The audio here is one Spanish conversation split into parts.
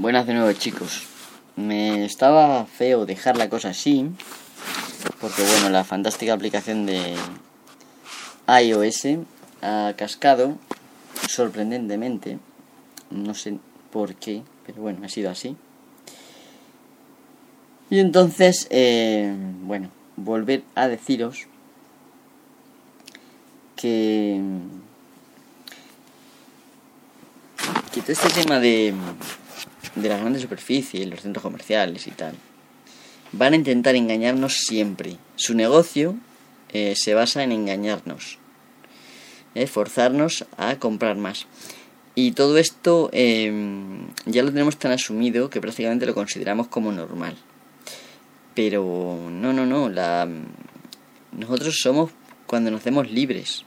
Buenas de nuevo chicos. Me estaba feo dejar la cosa así. Porque bueno, la fantástica aplicación de iOS ha cascado sorprendentemente. No sé por qué, pero bueno, ha sido así. Y entonces, eh, bueno, volver a deciros que, que todo este tema de de las grandes superficies, los centros comerciales y tal, van a intentar engañarnos siempre. Su negocio eh, se basa en engañarnos, eh, forzarnos a comprar más. Y todo esto em, ya lo tenemos tan asumido que prácticamente lo consideramos como normal. Pero no, no, no. La, nosotros somos cuando nos hacemos libres.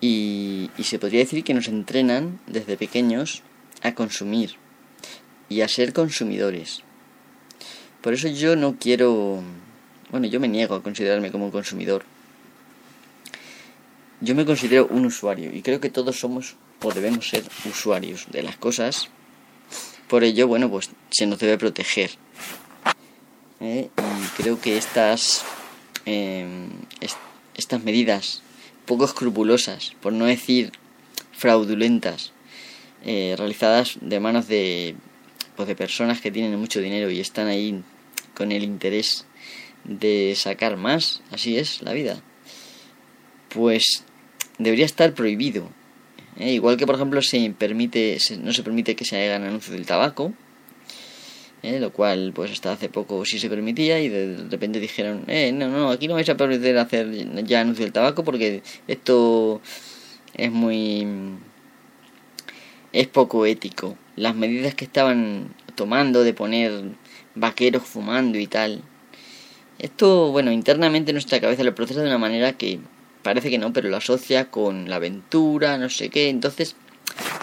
Y, y se podría decir que nos entrenan desde pequeños a consumir y a ser consumidores. Por eso yo no quiero, bueno, yo me niego a considerarme como un consumidor. Yo me considero un usuario y creo que todos somos o debemos ser usuarios de las cosas. Por ello, bueno, pues se nos debe proteger. ¿eh? Y creo que estas, em, estas medidas poco escrupulosas, por no decir fraudulentas, eh, realizadas de manos de, pues de personas que tienen mucho dinero y están ahí con el interés de sacar más, así es la vida, pues debería estar prohibido. ¿eh? Igual que por ejemplo se permite, no se permite que se hagan anuncios del tabaco, ¿eh? lo cual pues hasta hace poco sí se permitía y de repente dijeron, eh, no, no, aquí no vais a permitir hacer ya anuncios del tabaco porque esto es muy es poco ético. Las medidas que estaban tomando de poner vaqueros fumando y tal. Esto, bueno, internamente en nuestra cabeza lo procesa de una manera que parece que no, pero lo asocia con la aventura, no sé qué. Entonces,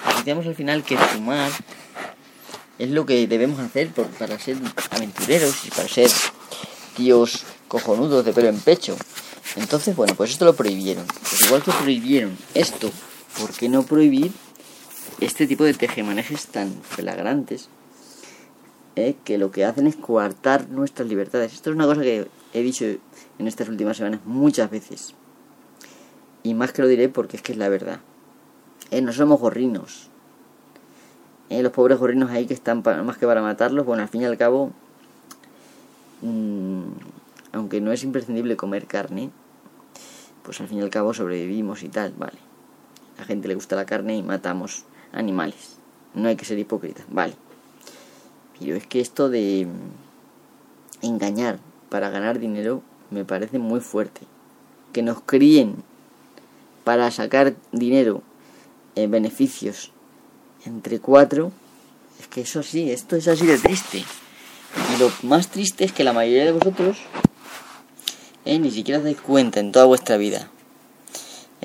asociamos al final que fumar es lo que debemos hacer para ser aventureros y para ser tíos cojonudos de pelo en pecho. Entonces, bueno, pues esto lo prohibieron. Pues igual que prohibieron esto, ¿por qué no prohibir este tipo de tejemanejes tan flagrantes eh, que lo que hacen es coartar nuestras libertades. Esto es una cosa que he dicho en estas últimas semanas muchas veces. Y más que lo diré porque es que es la verdad. Eh, no somos gorrinos. Eh, los pobres gorrinos ahí que están más que para matarlos, bueno, al fin y al cabo, mm, aunque no es imprescindible comer carne, pues al fin y al cabo sobrevivimos y tal, vale. A la gente le gusta la carne y matamos animales. No hay que ser hipócrita, vale. Pero es que esto de engañar para ganar dinero me parece muy fuerte. Que nos críen para sacar dinero, en beneficios entre cuatro, es que eso sí, esto es así de triste. Y lo más triste es que la mayoría de vosotros eh, ni siquiera os dais cuenta en toda vuestra vida.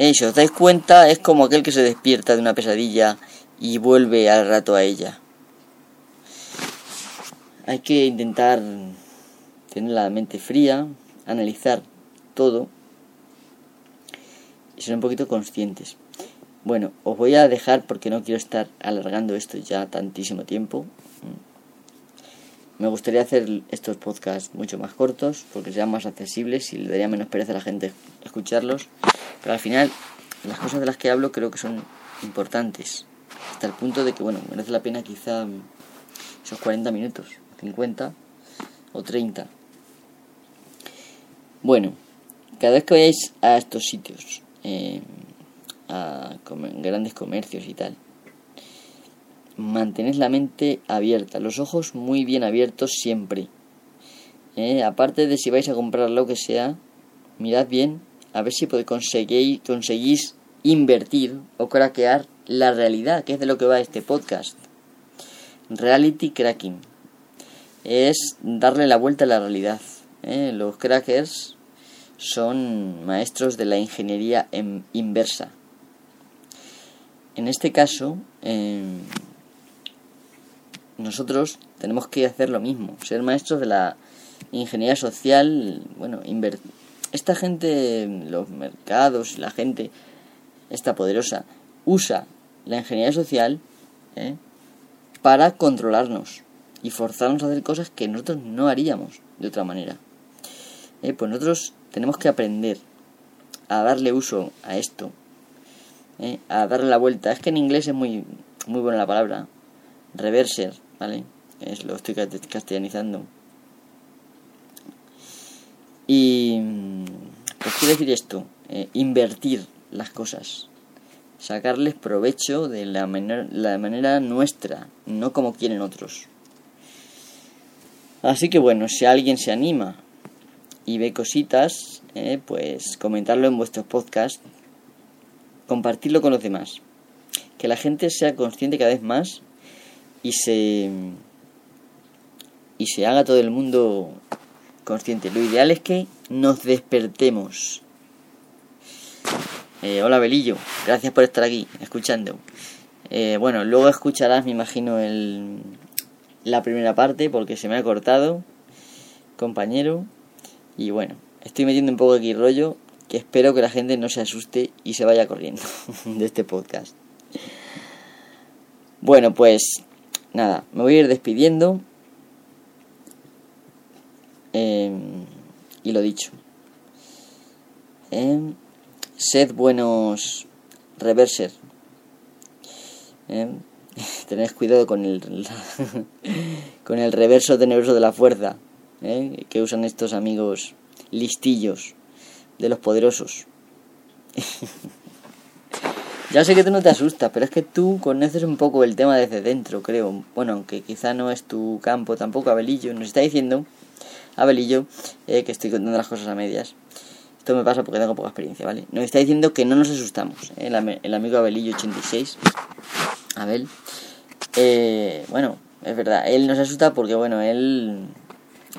Si os dais cuenta, es como aquel que se despierta de una pesadilla y vuelve al rato a ella. Hay que intentar tener la mente fría, analizar todo y ser un poquito conscientes. Bueno, os voy a dejar porque no quiero estar alargando esto ya tantísimo tiempo. Me gustaría hacer estos podcasts mucho más cortos porque sean más accesibles y le daría menos pereza a la gente escucharlos. Pero al final, las cosas de las que hablo creo que son importantes hasta el punto de que, bueno, merece la pena quizá esos 40 minutos, 50 o 30. Bueno, cada vez que vayáis a estos sitios, eh, a grandes comercios y tal, mantened la mente abierta, los ojos muy bien abiertos siempre. Eh, aparte de si vais a comprar lo que sea, mirad bien a ver si conseguís invertir o craquear la realidad, que es de lo que va este podcast. Reality cracking. Es darle la vuelta a la realidad. ¿eh? Los crackers son maestros de la ingeniería en inversa. En este caso, em, nosotros tenemos que hacer lo mismo, ser maestros de la ingeniería social, bueno, esta gente, los mercados, la gente esta poderosa, usa la ingeniería social ¿eh? para controlarnos y forzarnos a hacer cosas que nosotros no haríamos de otra manera. Eh, pues nosotros tenemos que aprender a darle uso a esto, eh, a darle la vuelta. Es que en inglés es muy, muy buena la palabra, reverser, ¿vale? Es lo estoy castellanizando. Y pues quiero decir esto, eh, invertir las cosas, sacarles provecho de la, la manera nuestra, no como quieren otros. Así que bueno, si alguien se anima y ve cositas, eh, pues comentarlo en vuestros podcasts, compartirlo con los demás. Que la gente sea consciente cada vez más y se y se haga todo el mundo consciente. Lo ideal es que nos despertemos. Eh, hola Belillo, gracias por estar aquí, escuchando. Eh, bueno, luego escucharás, me imagino, el, la primera parte porque se me ha cortado, compañero. Y bueno, estoy metiendo un poco aquí rollo que espero que la gente no se asuste y se vaya corriendo de este podcast. Bueno, pues nada, me voy a ir despidiendo. Em, y lo dicho. Em, sed buenos reverser. Em, tened cuidado con el con el reverso tenebroso de la fuerza ¿eh? que usan estos amigos listillos de los poderosos. ya sé que tú no te asustas, pero es que tú conoces un poco el tema desde dentro, creo. Bueno, aunque quizá no es tu campo tampoco, Abelillo. Nos está diciendo, Abelillo, eh, que estoy contando las cosas a medias. Esto me pasa porque tengo poca experiencia, ¿vale? Nos está diciendo que no nos asustamos. ¿eh? El, amigo Abelillo86. Abel. Eh, bueno, es verdad, él nos asusta porque, bueno, él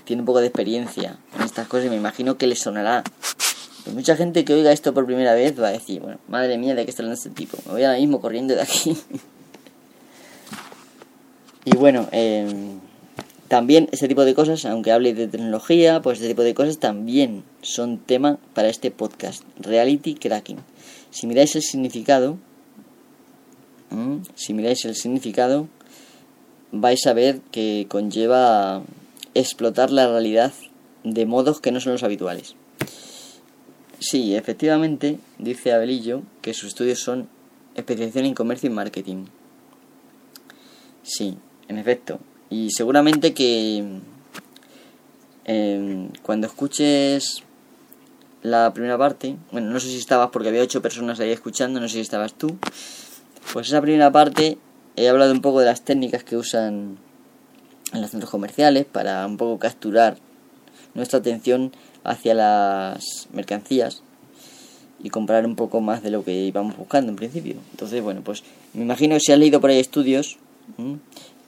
tiene un poco de experiencia en estas cosas y me imagino que le sonará. Pues mucha gente que oiga esto por primera vez va a decir, bueno, madre mía, ¿de qué está hablando este tipo? Me voy ahora mismo corriendo de aquí. y bueno, em, también este tipo de cosas, aunque hable de tecnología, pues este tipo de cosas también son tema para este podcast, Reality Cracking. Si miráis el significado, si miráis el significado, vais a ver que conlleva explotar la realidad de modos que no son los habituales. Sí, efectivamente, dice Abelillo que sus estudios son especialización en comercio y marketing. Sí, en efecto. Y seguramente que em, cuando escuches la primera parte, bueno, no sé si estabas porque había ocho personas ahí escuchando, no sé si estabas tú, pues esa primera parte he hablado un poco de las técnicas que usan en los centros comerciales para un poco capturar nuestra atención hacia las mercancías y comprar un poco más de lo que íbamos buscando en principio. Entonces, bueno, pues me imagino que si has leído por ahí estudios,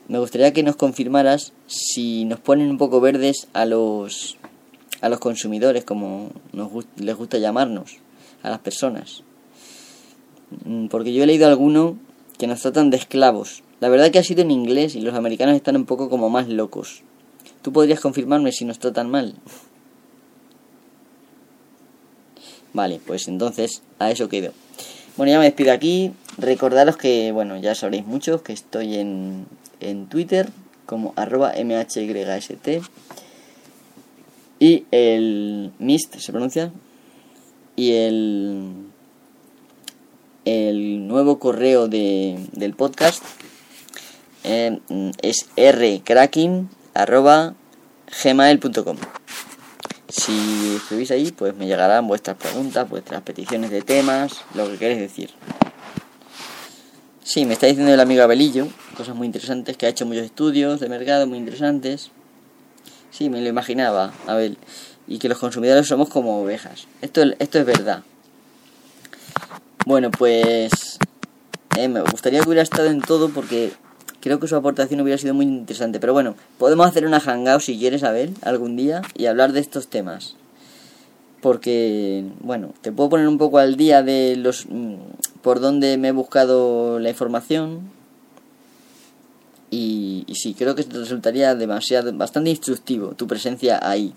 me gustaría que nos confirmaras si nos ponen un poco verdes a los a los consumidores, como nos les gusta llamarnos, a las personas. Mm, porque yo he leído alguno que nos tratan de esclavos. La verdad que ha sido en inglés y los americanos están un poco como más locos. ¿Tú podrías confirmarme si nos tratan mal? Vale, pues entonces a eso quedo. Bueno, ya me despido aquí. Recordaros que, bueno, ya sabréis muchos que estoy en, en Twitter como arroba mhyst. Y el MIST se pronuncia. Y el el nuevo correo de, del podcast eh, es rcracking.gmail.com Si escribís ahí, pues me llegarán vuestras preguntas, vuestras peticiones de temas, lo que queréis decir. Sí, me está diciendo el amigo Abelillo, cosas muy interesantes, que ha hecho muchos estudios de mercado muy interesantes. Sí, me lo imaginaba, Abel. Y que los consumidores somos como ovejas. Esto, esto es verdad. Bueno, pues eh, me gustaría que hubiera estado en todo porque creo que su aportación hubiera sido muy interesante. Pero bueno, podemos hacer una hangout si quieres, Abel, algún día y hablar de estos temas. Porque, bueno, te puedo poner un poco al día de los mm, por dónde me he buscado la información. Y, y sí, creo que resultaría demasiado, bastante instructivo tu presencia ahí.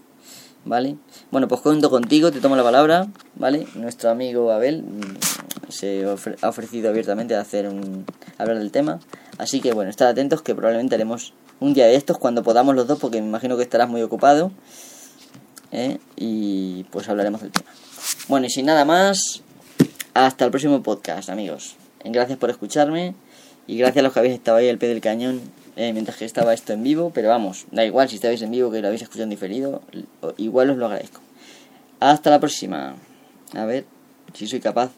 ¿Vale? Bueno, pues cuento contigo, te tomo la palabra, ¿vale? Nuestro amigo Abel, mm, se ha ofrecido abiertamente a hacer un, hablar del tema. Así que bueno, estad atentos que probablemente haremos un día de estos cuando podamos los dos, porque me imagino que estarás muy ocupado. ¿eh? Y pues hablaremos del tema. Bueno, y sin nada más, hasta el próximo podcast, amigos. Gracias por escucharme y gracias a los que habéis estado ahí al pie del cañón eh, mientras que estaba esto en vivo. Pero vamos, da igual si estáis en vivo que lo habéis escuchado en diferido, igual os lo agradezco. Hasta la próxima. A ver si soy capaz